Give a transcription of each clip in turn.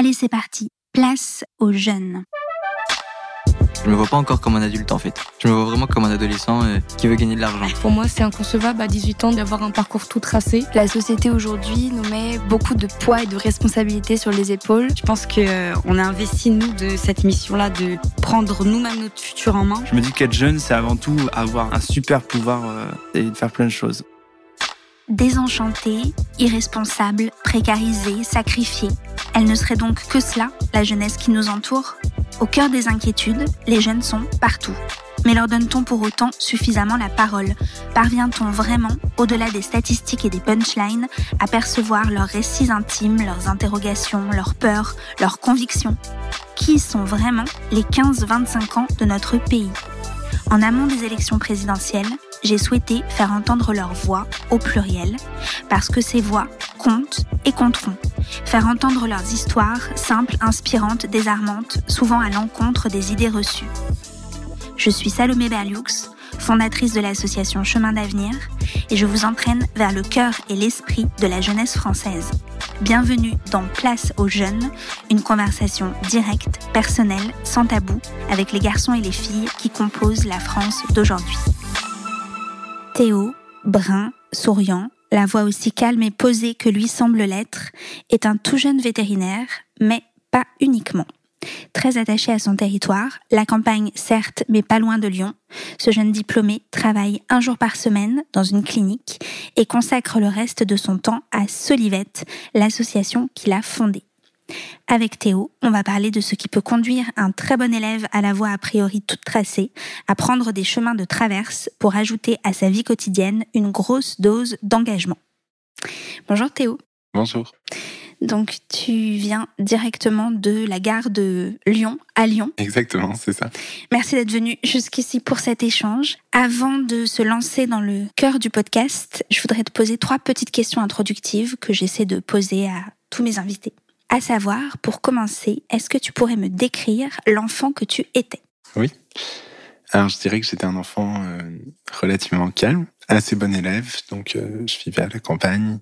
Allez, c'est parti. Place aux jeunes. Je me vois pas encore comme un adulte en fait. Je me vois vraiment comme un adolescent euh, qui veut gagner de l'argent. Pour moi, c'est inconcevable à 18 ans d'avoir un parcours tout tracé. La société aujourd'hui nous met beaucoup de poids et de responsabilités sur les épaules. Je pense qu'on euh, a investi nous de cette mission-là de prendre nous-mêmes notre futur en main. Je me dis qu'être jeune, c'est avant tout avoir un super pouvoir euh, et de faire plein de choses. Désenchantée, irresponsable, précarisée, sacrifiée. Elle ne serait donc que cela, la jeunesse qui nous entoure? Au cœur des inquiétudes, les jeunes sont partout. Mais leur donne-t-on pour autant suffisamment la parole? Parvient-on vraiment, au-delà des statistiques et des punchlines, à percevoir leurs récits intimes, leurs interrogations, leurs peurs, leurs convictions? Qui sont vraiment les 15-25 ans de notre pays? En amont des élections présidentielles, j'ai souhaité faire entendre leur voix au pluriel, parce que ces voix comptent et compteront. Faire entendre leurs histoires, simples, inspirantes, désarmantes, souvent à l'encontre des idées reçues. Je suis Salomé Berlioux, fondatrice de l'association Chemin d'avenir, et je vous entraîne vers le cœur et l'esprit de la jeunesse française. Bienvenue dans Place aux jeunes, une conversation directe, personnelle, sans tabou, avec les garçons et les filles qui composent la France d'aujourd'hui. Théo, brun, souriant, la voix aussi calme et posée que lui semble l'être, est un tout jeune vétérinaire, mais pas uniquement. Très attaché à son territoire, la campagne certes, mais pas loin de Lyon, ce jeune diplômé travaille un jour par semaine dans une clinique et consacre le reste de son temps à Solivette, l'association qu'il a fondée. Avec Théo, on va parler de ce qui peut conduire un très bon élève à la voie a priori toute tracée, à prendre des chemins de traverse pour ajouter à sa vie quotidienne une grosse dose d'engagement. Bonjour Théo. Bonjour. Donc tu viens directement de la gare de Lyon à Lyon. Exactement, c'est ça. Merci d'être venu jusqu'ici pour cet échange. Avant de se lancer dans le cœur du podcast, je voudrais te poser trois petites questions introductives que j'essaie de poser à tous mes invités. À savoir, pour commencer, est-ce que tu pourrais me décrire l'enfant que tu étais? Oui. Alors, je dirais que j'étais un enfant euh, relativement calme, assez bon élève. Donc, euh, je vivais à la campagne.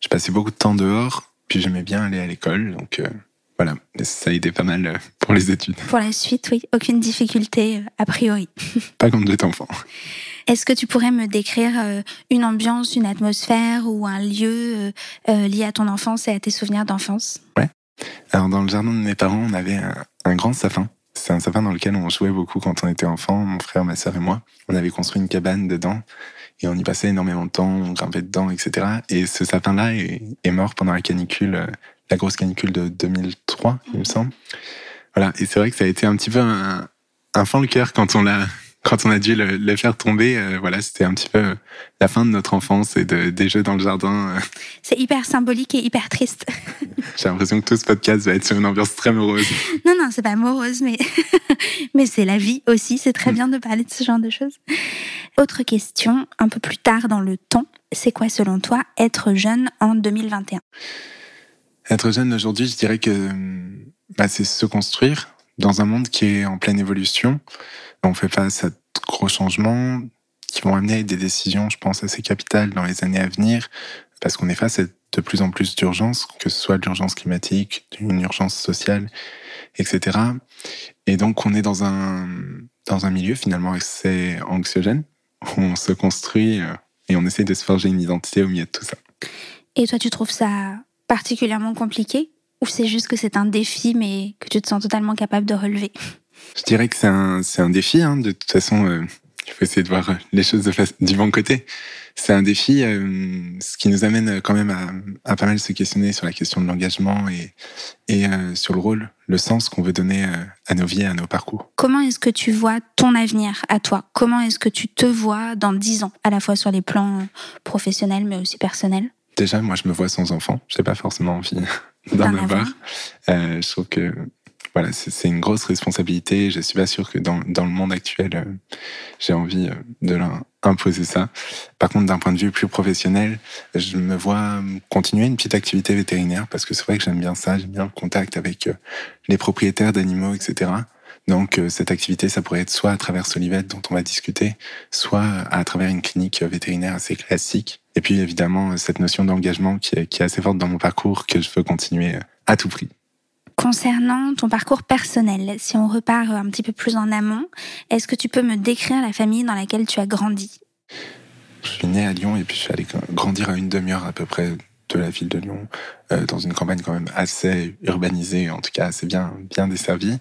Je passais beaucoup de temps dehors. Puis, j'aimais bien aller à l'école. Donc, euh, voilà. ça a aidé pas mal pour les études. Pour la suite, oui. Aucune difficulté, a priori. Pas comme d'autres enfants. Est-ce que tu pourrais me décrire euh, une ambiance, une atmosphère ou un lieu euh, euh, lié à ton enfance et à tes souvenirs d'enfance? Ouais. Alors dans le jardin de mes parents, on avait un, grand sapin. C'est un sapin dans lequel on jouait beaucoup quand on était enfant, mon frère, ma sœur et moi. On avait construit une cabane dedans et on y passait énormément de temps, on grimpait dedans, etc. Et ce sapin-là est, mort pendant la canicule, la grosse canicule de 2003, il me semble. Voilà. Et c'est vrai que ça a été un petit peu un, un fond le cœur quand on l'a quand on a dû le, faire tomber, euh, voilà, c'était un petit peu la fin de notre enfance et de, des jeux dans le jardin. C'est hyper symbolique et hyper triste. J'ai l'impression que tout ce podcast va être sur une ambiance très morose. Non, non, c'est pas morose, mais, mais c'est la vie aussi. C'est très mm. bien de parler de ce genre de choses. Autre question, un peu plus tard dans le temps, c'est quoi selon toi être jeune en 2021 Être jeune aujourd'hui, je dirais que bah, c'est se construire dans un monde qui est en pleine évolution. On fait face à de gros changements qui vont amener des décisions, je pense, assez capitales dans les années à venir, parce qu'on est face à de plus en plus d'urgences, que ce soit l'urgence climatique, une urgence sociale, etc. Et donc, on est dans un, dans un milieu finalement assez anxiogène, où on se construit euh, et on essaie de se forger une identité au milieu de tout ça. Et toi, tu trouves ça particulièrement compliqué ou c'est juste que c'est un défi mais que tu te sens totalement capable de relever? Je dirais que c'est un, c'est un défi. Hein. De toute façon, euh, il faut essayer de voir les choses de face, du bon côté. C'est un défi, euh, ce qui nous amène quand même à, à, pas mal se questionner sur la question de l'engagement et, et euh, sur le rôle, le sens qu'on veut donner à nos vies, à nos parcours. Comment est-ce que tu vois ton avenir à toi? Comment est-ce que tu te vois dans dix ans, à la fois sur les plans professionnels mais aussi personnels? Déjà, moi, je me vois sans enfant. Je n'ai pas forcément envie d'en avoir. Euh, je trouve que voilà, c'est une grosse responsabilité. Je suis pas sûr que dans, dans le monde actuel, euh, j'ai envie euh, de leur imposer ça. Par contre, d'un point de vue plus professionnel, je me vois continuer une petite activité vétérinaire parce que c'est vrai que j'aime bien ça, j'aime bien le contact avec euh, les propriétaires d'animaux, etc. Donc cette activité, ça pourrait être soit à travers Solivette dont on va discuter, soit à travers une clinique vétérinaire assez classique. Et puis évidemment cette notion d'engagement qui est, qui est assez forte dans mon parcours que je veux continuer à tout prix. Concernant ton parcours personnel, si on repart un petit peu plus en amont, est-ce que tu peux me décrire la famille dans laquelle tu as grandi? Je suis né à Lyon et puis je suis allé grandir à une demi-heure à peu près de la ville de Lyon, euh, dans une campagne quand même assez urbanisée, en tout cas assez bien, bien desservie.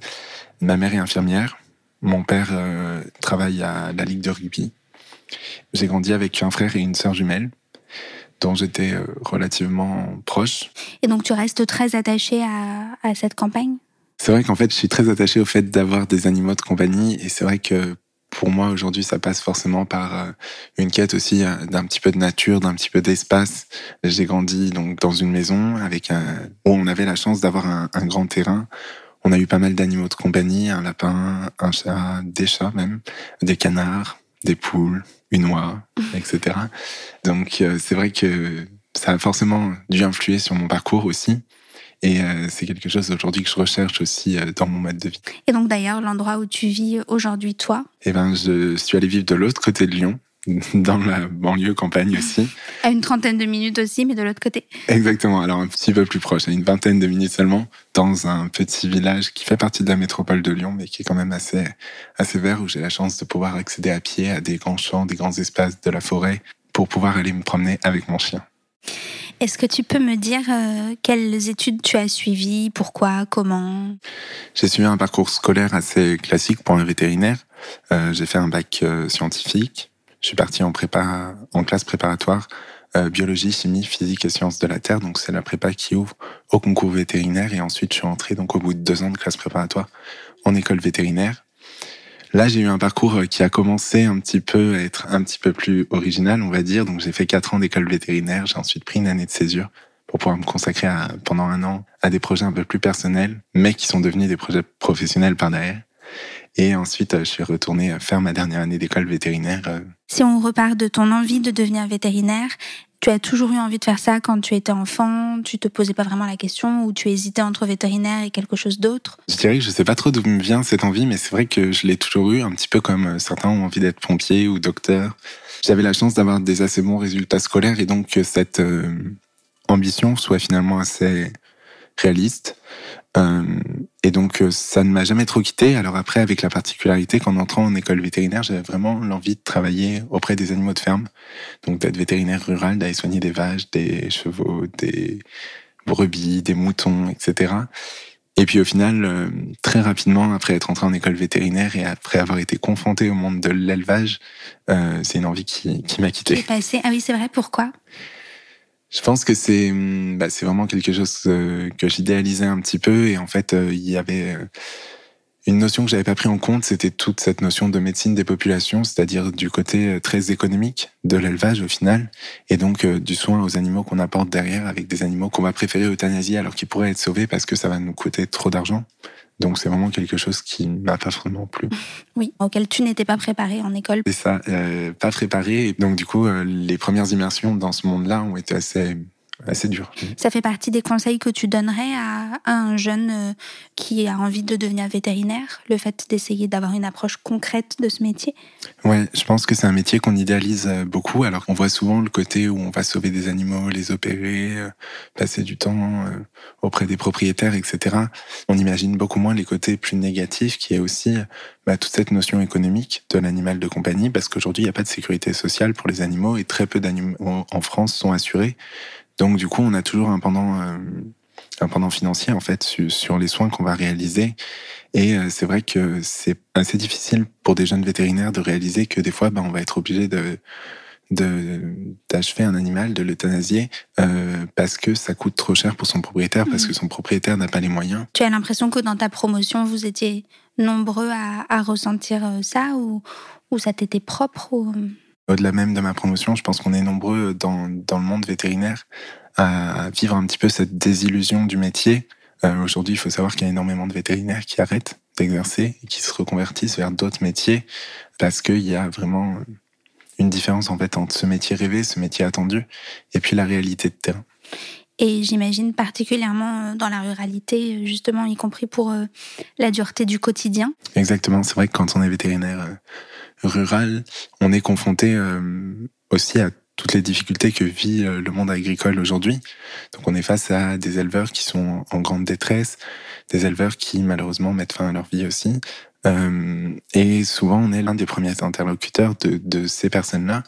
Ma mère est infirmière, mon père euh, travaille à la Ligue de rugby. J'ai grandi avec un frère et une sœur jumelle dont j'étais euh, relativement proche. Et donc tu restes très attaché à, à cette campagne? C'est vrai qu'en fait je suis très attaché au fait d'avoir des animaux de compagnie et c'est vrai que pour moi aujourd'hui ça passe forcément par euh, une quête aussi euh, d'un petit peu de nature, d'un petit peu d'espace. J'ai grandi donc dans une maison avec un, où on avait la chance d'avoir un, un grand terrain on a eu pas mal d'animaux de compagnie, un lapin, un chat, des chats même, des canards, des poules, une oie, etc. Donc euh, c'est vrai que ça a forcément dû influer sur mon parcours aussi. Et euh, c'est quelque chose aujourd'hui que je recherche aussi euh, dans mon mode de vie. Et donc d'ailleurs, l'endroit où tu vis aujourd'hui, toi? Eh ben, je suis allé vivre de l'autre côté de Lyon, dans la banlieue campagne aussi. À une trentaine de minutes aussi, mais de l'autre côté. Exactement, alors un petit peu plus proche, à une vingtaine de minutes seulement, dans un petit village qui fait partie de la métropole de Lyon, mais qui est quand même assez, assez vert, où j'ai la chance de pouvoir accéder à pied à des grands champs, des grands espaces de la forêt, pour pouvoir aller me promener avec mon chien. Est-ce que tu peux me dire euh, quelles études tu as suivies, pourquoi, comment? J'ai suivi un parcours scolaire assez classique pour un vétérinaire. Euh, j'ai fait un bac euh, scientifique, je suis parti en prépa, en classe préparatoire, euh, biologie, chimie, physique et sciences de la terre. Donc c'est la prépa qui ouvre au concours vétérinaire. Et ensuite, je suis entré donc au bout de deux ans de classe préparatoire en école vétérinaire. Là, j'ai eu un parcours euh, qui a commencé un petit peu à être un petit peu plus original, on va dire. Donc j'ai fait quatre ans d'école vétérinaire. J'ai ensuite pris une année de césure pour pouvoir me consacrer à, pendant un an à des projets un peu plus personnels, mais qui sont devenus des projets professionnels par derrière. Et ensuite, je suis retourné faire ma dernière année d'école vétérinaire. euh, Si on repart de ton envie de devenir vétérinaire, tu as toujours eu envie de faire ça quand tu étais enfant? Tu te posais pas vraiment la question ou tu hésitais entre vétérinaire et quelque chose d'autre? Je dirais que je sais pas trop d'où me vient cette envie, mais c'est vrai que je l'ai toujours eu, un petit peu comme euh, certains ont envie d'être pompier ou docteur. J'avais la chance d'avoir des assez bons résultats scolaires et donc que cette euh, ambition soit finalement assez réaliste. Euh, et donc euh, ça ne m'a jamais trop quitté. Alors après, avec la particularité qu'en entrant en école vétérinaire, j'avais vraiment l'envie de travailler auprès des animaux de ferme, donc d'être vétérinaire rural, d'aller soigner des vaches, des chevaux, des brebis, des moutons, etc. Et puis au final, euh, très rapidement, après être entré en école vétérinaire et après avoir été confronté au monde de l'élevage, c'est une envie qui, qui m'a quitté. passé Ah oui, c'est vrai, pourquoi? Je pense que c'est hum, bah, c'est vraiment quelque chose euh, que j'idéalisais un petit peu et en fait euh, il y avait euh, une notion que j'avais pas pris en compte, c'était toute cette notion de médecine des populations, c'est-à-dire du côté très économique de l'élevage au final et donc du soin aux animaux qu'on apporte derrière avec des animaux qu'on va préférer euthanasier alors qu'ils pourraient être sauvés parce que ça va nous coûter trop d'argent. Donc c'est vraiment quelque chose qui m'a pas vraiment plu. Oui, auquel tu n'étais pas préparé en école. C'est ça, euh, pas préparé. Et donc du coup, euh, les premières immersions dans ce monde-là ont été assez assez dures. Ça fait partie des conseils que tu donnerais à, à un jeune euh, qui a envie de devenir vétérinaire, le fait d'essayer d'avoir une approche concrète de ce métier? Ouais, je pense que c'est un métier qu'on idéalise euh, beaucoup, alors qu'on voit souvent le côté où on va sauver des animaux, les opérer, euh, passer du temps auprès des propriétaires, etc. On imagine beaucoup moins les côtés plus négatifs, qui est aussi bah, toute cette notion économique de l'animal de compagnie, parce qu'aujourd'hui, il n'y a pas de sécurité sociale pour les animaux et très peu d'animaux en France sont assurés. Donc du coup, on a toujours un pendant, euh, un pendant financier en fait su- sur les soins qu'on va réaliser. Et euh, c'est vrai que c'est assez difficile pour des jeunes vétérinaires de réaliser que des fois, ben, on va être obligé de d'achever un animal, de l'euthanasier, euh, parce que ça coûte trop cher pour son propriétaire, parce Mhm. que son propriétaire n'a pas les moyens. Tu as l'impression que dans ta promotion, vous étiez nombreux à, à ressentir ça ou, ou ça t'était propre ou... Au-delà même de ma promotion, je pense qu'on est nombreux dans, dans le monde vétérinaire à vivre un petit peu cette désillusion du métier. Euh, Aujourd'hui, il faut savoir qu'il y a énormément de vétérinaires qui arrêtent d'exercer et qui se reconvertissent vers d'autres métiers parce qu'il y a vraiment une différence en fait entre ce métier rêvé, ce métier attendu, et puis la réalité de terrain. Et j'imagine particulièrement euh, dans la ruralité, euh, justement, y compris pour euh, la dureté du quotidien. Exactement, c'est vrai que quand on est vétérinaire euh, rural, on est confronté euh, aussi à toutes les difficultés que vit euh, le monde agricole aujourd'hui. Donc on est face à des éleveurs qui sont en grande détresse, des éleveurs qui malheureusement mettent fin à leur vie aussi. Euh, et souvent on est l'un des premiers interlocuteurs de, de ces personnes-là.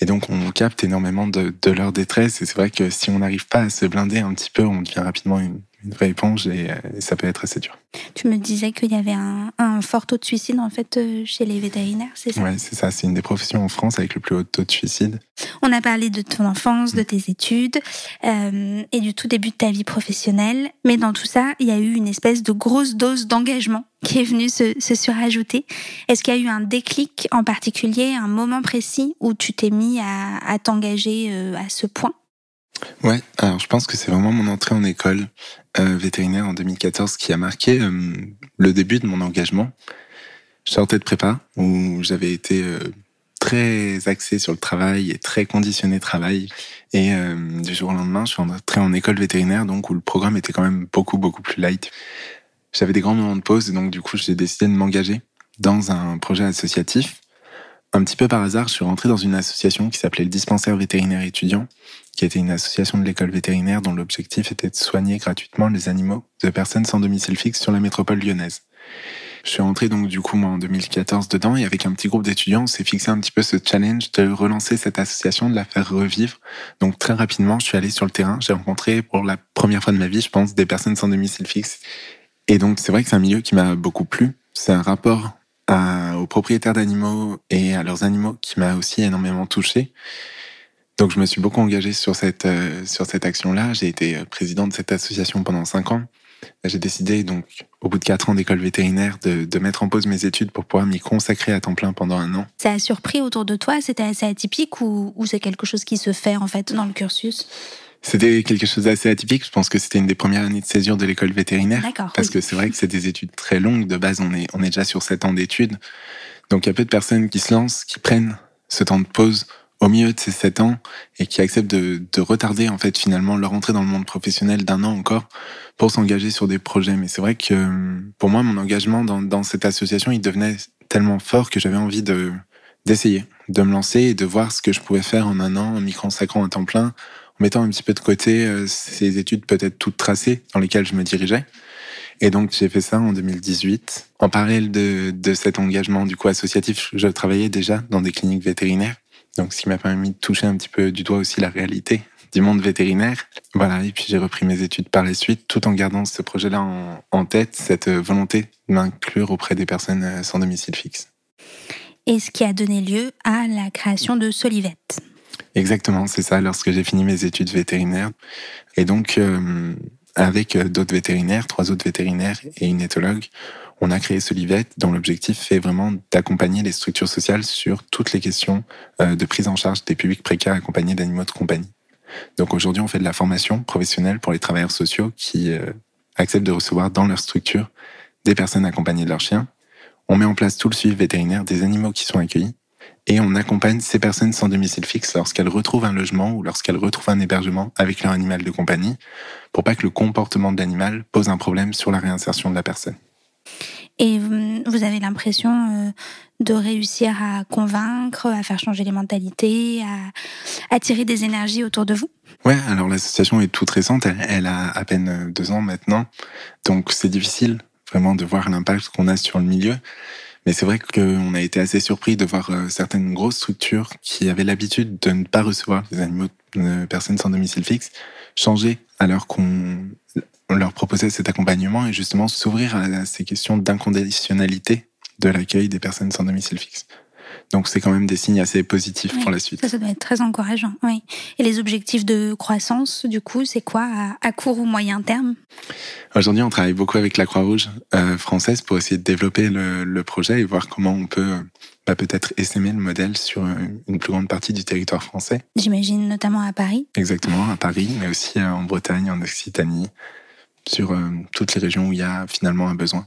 Et donc on capte énormément de, de leur détresse. Et c'est vrai que si on n'arrive pas à se blinder un petit peu, on devient rapidement une, une vraie éponge et, et, ça peut être assez dur. Tu me disais qu'il y avait un, un, fort taux de suicide en fait euh, chez les vétérinaires, c'est ça? Oui, c'est ça. C'est une des professions en France avec le plus haut taux de suicide. On a parlé de ton enfance, de tes études euh, et du tout début de ta vie professionnelle. Mais dans tout ça, il y a eu une espèce de grosse dose d'engagement qui est venue se, se surajouter. Est-ce qu'il y a eu un déclic en particulier, un moment précis où tu t'es mis à, à t'engager euh, à ce point? Ouais, alors je pense que c'est vraiment mon entrée en école euh, vétérinaire en 2014 qui a marqué euh, le début de mon engagement. Je sortais de prépa où j'avais été euh, très axé sur le travail et très conditionné travail. Et du jour au lendemain, je suis entré en école vétérinaire, donc où le programme était quand même beaucoup beaucoup plus light. J'avais des grands moments de pause et donc du coup j'ai décidé de m'engager dans un projet associatif. Un petit peu par hasard, je suis rentré dans une association qui s'appelait le Dispensaire vétérinaire étudiant, qui était une association de l'école vétérinaire dont l'objectif était de soigner gratuitement les animaux de personnes sans domicile fixe sur la métropole lyonnaise. Je suis rentré donc du coup moi en 2014 dedans et avec un petit groupe d'étudiants, on s'est fixé un petit peu ce challenge de relancer cette association, de la faire revivre. Donc très rapidement, je suis allé sur le terrain, j'ai rencontré pour la première fois de ma vie, je pense, des personnes sans domicile fixe. Et donc c'est vrai que c'est un milieu qui m'a beaucoup plu. C'est un rapport aux propriétaires d'animaux et à leurs animaux qui m'a aussi énormément touché. Donc je me suis beaucoup engagé sur cette euh, sur cette action-là. J'ai été président de cette association pendant cinq ans. J'ai décidé donc au bout de quatre ans d'école vétérinaire de, mettre en pause mes études pour pouvoir m'y consacrer à temps plein pendant un an. Ça a surpris autour de toi? C'était assez atypique ou, ou c'est quelque chose qui se fait en fait dans le cursus? C'était quelque chose d'assez atypique. Je pense que c'était une des premières années de césure de l'école vétérinaire. Parce oui. que c'est vrai que c'est des études très longues. De base, on est, on est déjà sur sept ans d'études. Donc, il y a peu de personnes qui se lancent, qui prennent ce temps de pause au milieu de ces sept ans et qui acceptent de, de retarder, en fait, finalement, leur entrée dans le monde professionnel d'un an encore pour s'engager sur des projets. Mais c'est vrai que pour moi, mon engagement dans, dans cette association, il devenait tellement fort que j'avais envie de, d'essayer, de me lancer et de voir ce que je pouvais faire en un an en m'y consacrant à temps plein, mettant un petit peu de côté euh, ces études peut-être toutes tracées dans lesquelles je me dirigeais. Et donc j'ai fait ça en 2018. En parallèle de, de cet engagement du coup associatif, je travaillais déjà dans des cliniques vétérinaires. Donc ce qui m'a permis de toucher un petit peu du doigt aussi la réalité du monde vétérinaire. Voilà, et puis j'ai repris mes études par la suite, tout en gardant ce projet-là en, tête, cette volonté de m'inclure auprès des personnes sans domicile fixe. Et ce qui a donné lieu à la création de Solivette. Exactement, c'est ça, lorsque j'ai fini mes études vétérinaires. Et donc, euh, avec d'autres vétérinaires, trois autres vétérinaires et une éthologue, on a créé Solivette, dont l'objectif est vraiment d'accompagner les structures sociales sur toutes les questions euh, de prise en charge des publics précaires accompagnés d'animaux de compagnie. Donc aujourd'hui, on fait de la formation professionnelle pour les travailleurs sociaux qui euh, acceptent de recevoir dans leur structure des personnes accompagnées de leurs chiens. On met en place tout le suivi vétérinaire des animaux qui sont accueillis et on accompagne ces personnes sans domicile fixe lorsqu'elles retrouvent un logement ou lorsqu'elles retrouvent un hébergement avec leur animal de compagnie pour pas que le comportement de l'animal pose un problème sur la réinsertion de la personne. Et vous avez l'impression euh, de réussir à convaincre, à faire changer les mentalités, à attirer des énergies autour de vous? Ouais, alors l'association est toute récente, elle, elle, a à peine deux ans maintenant, donc c'est difficile vraiment de voir l'impact qu'on a sur le milieu. Mais c'est vrai qu'on a été assez surpris de voir euh, certaines grosses structures qui avaient l'habitude de ne pas recevoir des animaux de personnes sans domicile fixe changer alors qu'on leur proposait cet accompagnement et justement s'ouvrir à ces questions d'inconditionnalité de l'accueil des personnes sans domicile fixe. Donc c'est quand même des signes assez positifs oui, pour la suite. Ça, ça doit être très encourageant. Oui. Et les objectifs de croissance, du coup, c'est quoi à, court ou moyen terme? Aujourd'hui, on travaille beaucoup avec la Croix-Rouge euh, française pour essayer de développer le, le, projet et voir comment on peut bah, peut-être essaimer le modèle sur une plus grande partie du territoire français. J'imagine notamment à Paris. Exactement, à Paris, mais aussi en Bretagne, en Occitanie, sur euh, toutes les régions où il y a finalement un besoin.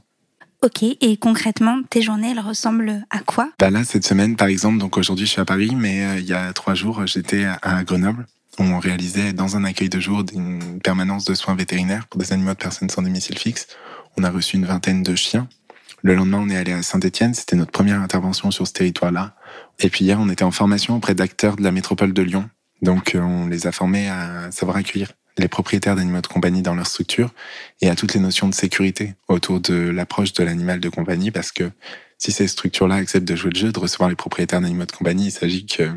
Ok, et concrètement, tes journées, elles ressemblent à quoi? Bah Là, cette semaine, par exemple, donc aujourd'hui, je suis à Paris, mais euh, il y a trois jours, j'étais à Grenoble. On réalisait dans un accueil de jour une permanence de soins vétérinaires pour des animaux de personnes sans domicile fixe. On a reçu une vingtaine de chiens. Le lendemain, on est allé à Saint-Etienne. C'était notre première intervention sur ce territoire-là. Et puis hier, on était en formation auprès d'acteurs de la métropole de Lyon. Donc on les a formés à savoir accueillir les propriétaires d'animaux de compagnie dans leur structure et à toutes les notions de sécurité autour de l'approche de l'animal de compagnie parce que si ces structures-là acceptent de jouer le jeu, de recevoir les propriétaires d'animaux de compagnie, il s'agit que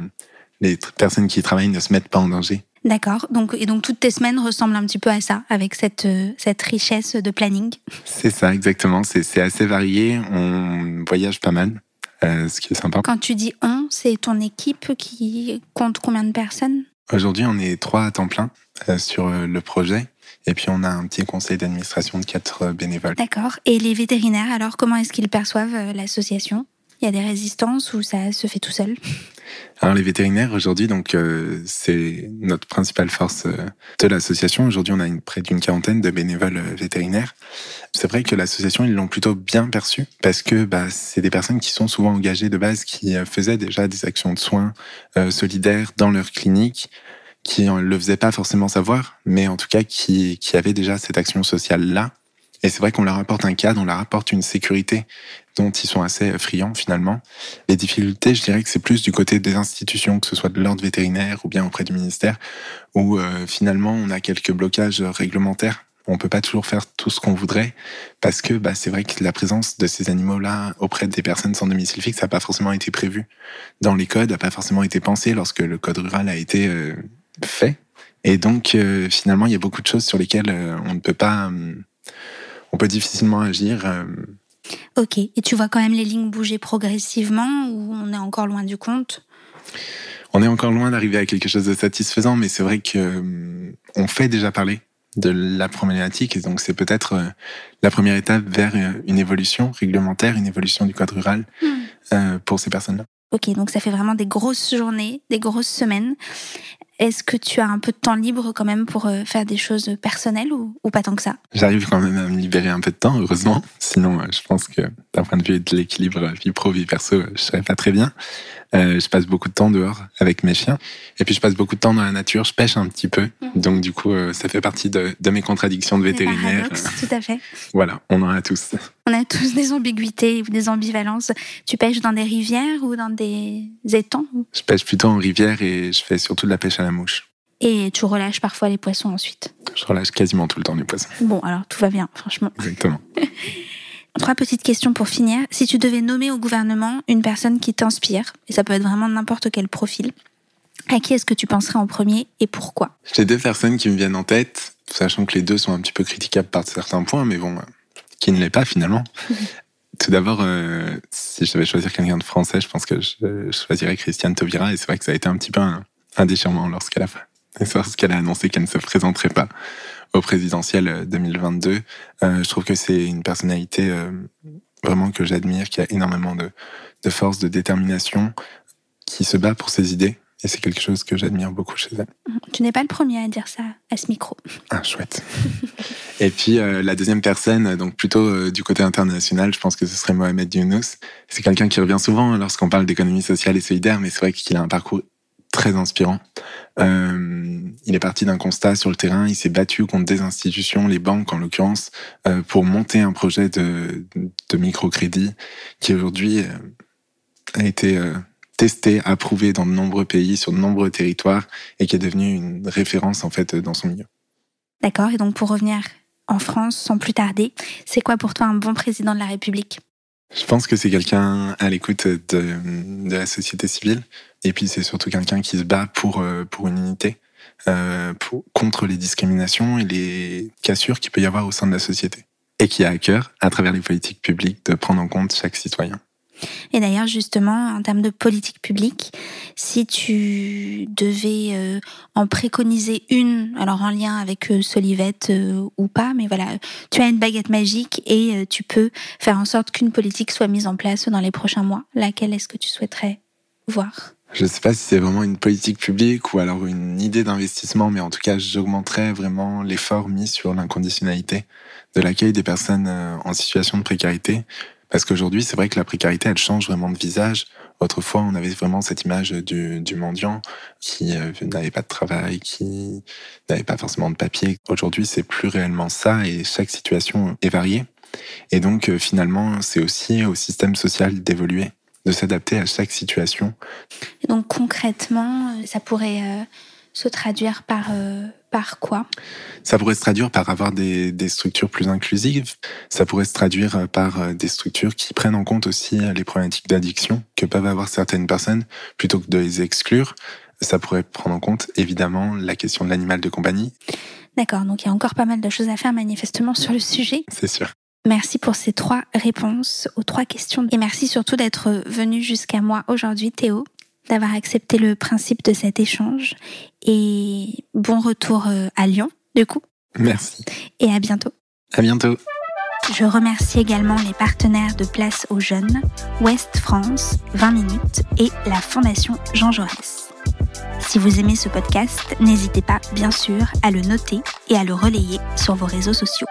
les personnes qui y travaillent ne se mettent pas en danger. D'accord. Donc, et donc toutes tes semaines ressemblent un petit peu à ça, avec cette, euh, cette richesse de planning? C'est ça, exactement. C'est assez varié. On voyage pas mal, euh, ce qui est sympa. Quand tu dis on, c'est ton équipe qui compte combien de personnes? Aujourd'hui, on est trois à temps plein sur le projet. Et puis, on a un petit conseil d'administration de quatre bénévoles. D'accord. Et les vétérinaires, alors, comment est-ce qu'ils perçoivent l'association? Il y a des résistances ou ça se fait tout seul? Alors les vétérinaires aujourd'hui, donc euh, c'est notre principale force euh, de l'association. Aujourd'hui, on a une, près d'une quarantaine de bénévoles euh, vétérinaires. C'est vrai que l'association ils l'ont plutôt bien perçu parce que bah, c'est des personnes qui sont souvent engagées de base, qui faisaient déjà des actions de soins solidaires dans leur clinique, qui ne le faisaient pas forcément savoir, mais en tout cas qui, qui avaient déjà cette action sociale là. Et c'est vrai qu'on leur apporte un cadre, on leur apporte une sécurité dont ils sont assez friands finalement. Les difficultés, je dirais que c'est plus du côté des institutions, que ce soit de l'ordre vétérinaire ou bien auprès du ministère, où euh, finalement on a quelques blocages réglementaires. On peut pas toujours faire tout ce qu'on voudrait parce que bah, c'est vrai que la présence de ces animaux-là auprès des personnes sans domicile fixe n'a pas forcément été prévu dans les codes, n'a pas forcément été pensé lorsque le code rural a été euh, fait. Et donc euh, finalement, il y a beaucoup de choses sur lesquelles on ne peut pas, on peut difficilement agir Ok, et tu vois quand même les lignes bouger progressivement ou on est encore loin du compte? On est encore loin d'arriver à quelque chose de satisfaisant, mais c'est vrai que euh, on fait déjà parler de la problématique et donc c'est peut-être euh, la première étape vers euh, une évolution réglementaire, une évolution du code rural hmm. pour ces personnes-là. Ok, donc ça fait vraiment des grosses journées, des grosses semaines. Est-ce que tu as un peu de temps libre quand même pour euh, faire des choses personnelles ou, pas tant que ça? J'arrive quand même à me libérer un peu de temps, heureusement. Sinon, euh, je pense que d'un point de vue de l'équilibre vie pro, vie perso, je serais pas très bien. Euh, je passe beaucoup de temps dehors avec mes chiens. Et puis, je passe beaucoup de temps dans la nature. Je pêche un petit peu. Mhm. Donc, du coup, euh, ça fait partie de, mes contradictions de vétérinaire. tout à fait. voilà, on en a tous. On a tous des ambiguïtés ou des ambivalences. Tu pêches dans des rivières ou dans des étangs Je pêche plutôt en rivière et je fais surtout de la pêche à la mouche. Et tu relâches parfois les poissons ensuite? Je relâche quasiment tout le temps les poissons. Bon, alors tout va bien, franchement. Exactement. Trois petites questions pour finir. Si tu devais nommer au gouvernement une personne qui t'inspire, et ça peut être vraiment n'importe quel profil, à qui est-ce que tu penserais en premier et pourquoi? J'ai deux personnes qui me viennent en tête, sachant que les deux sont un petit peu critiquables par certains points, mais bon, qui ne l'est pas finalement. Tout d'abord, euh, si je devais choisir quelqu'un de français, je pense que je choisirais Christiane Taubira, et c'est vrai que ça a été un petit peu un, un déchirement lorsqu'elle a, lorsqu'elle a annoncé qu'elle ne se présenterait pas au présidentiel 2022. Euh, euh, je trouve que c'est une personnalité euh, vraiment que j'admire, qui a énormément de, de force, de détermination, qui se bat pour ses idées. Et c'est quelque chose que j'admire beaucoup chez elle. Tu n'es pas le premier à dire ça à ce micro. Ah, chouette. et puis la deuxième personne, donc plutôt du côté international, je pense que ce serait Mohamed Younous. C'est quelqu'un qui revient souvent lorsqu'on parle d'économie sociale et solidaire, mais c'est vrai qu'il a un parcours très inspirant. Euh, il est parti d'un constat sur le terrain, il s'est battu contre des institutions, les banques en l'occurrence, euh, pour monter un projet de, microcrédit qui aujourd'hui euh, a été testé, approuvé dans de nombreux pays, sur de nombreux territoires et qui est devenu une référence en fait dans son milieu. D'accord, et donc pour revenir en France sans plus tarder, c'est quoi pour toi un bon président de la République? Je pense que c'est quelqu'un à l'écoute de, la société civile. Et puis c'est surtout quelqu'un qui se bat pour, euh, pour une unité, euh, contre les discriminations et les cassures qu'il peut y avoir au sein de la société. Et qui a à cœur, à travers les politiques publiques, de prendre en compte chaque citoyen. Et d'ailleurs, justement, en termes de politique publique, si tu devais euh, en préconiser une, alors en lien avec euh, Solivette euh, ou pas, mais voilà, tu as une baguette magique et tu peux faire en sorte qu'une politique soit mise en place dans les prochains mois. Laquelle est-ce que tu souhaiterais voir? Je ne sais pas si c'est vraiment une politique publique ou alors une idée d'investissement, mais en tout cas, j'augmenterais vraiment l'effort mis sur l'inconditionnalité de l'accueil des personnes en situation de précarité. Parce qu'aujourd'hui, c'est vrai que la précarité, elle change vraiment de visage. Autrefois, on avait vraiment cette image du, mendiant qui euh, n'avait pas de travail, qui n'avait pas forcément de papier. Aujourd'hui, c'est plus réellement ça et chaque situation est variée. Et donc, euh, finalement, c'est aussi au système social d'évoluer de s'adapter à chaque situation. donc concrètement, ça pourrait euh, se traduire par, euh, par quoi? Ça pourrait se traduire par avoir des, des, structures plus inclusives. Ça pourrait se traduire par des structures qui prennent en compte aussi les problématiques d'addiction que peuvent avoir certaines personnes plutôt que de les exclure. Ça pourrait prendre en compte évidemment la question de l'animal de compagnie. D'accord, donc il y a encore pas mal de choses à faire manifestement sur le sujet. C'est sûr. Merci pour ces trois réponses aux trois questions et merci surtout d'être venu jusqu'à moi aujourd'hui Théo d'avoir accepté le principe de cet échange. Et bon retour euh, à Lyon, du coup. Merci. Et à bientôt. À bientôt. Je remercie également les partenaires de Place aux Jeunes, Ouest France, 20 minutes et la Fondation Jean Jaurès. Si vous aimez ce podcast, n'hésitez pas, bien sûr, à le noter et à le relayer sur vos réseaux sociaux.